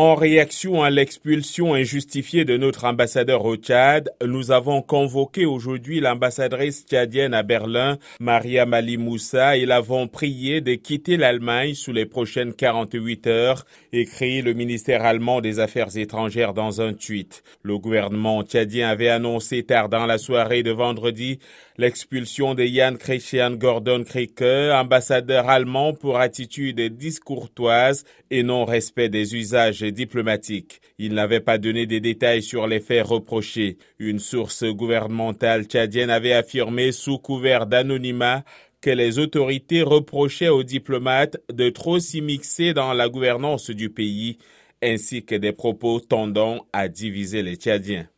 En réaction à l'expulsion injustifiée de notre ambassadeur au Tchad, nous avons convoqué aujourd'hui l'ambassadrice tchadienne à Berlin, Maria Mali Moussa, et l'avons prié de quitter l'Allemagne sous les prochaines 48 heures, écrit le ministère allemand des Affaires étrangères dans un tweet. Le gouvernement tchadien avait annoncé tard dans la soirée de vendredi l'expulsion de Jan Christian Gordon Krike, ambassadeur allemand pour attitude discourtoise et non respect des usages diplomatique. Il n'avait pas donné des détails sur les faits reprochés. Une source gouvernementale tchadienne avait affirmé sous couvert d'anonymat que les autorités reprochaient aux diplomates de trop s'y dans la gouvernance du pays, ainsi que des propos tendant à diviser les Tchadiens.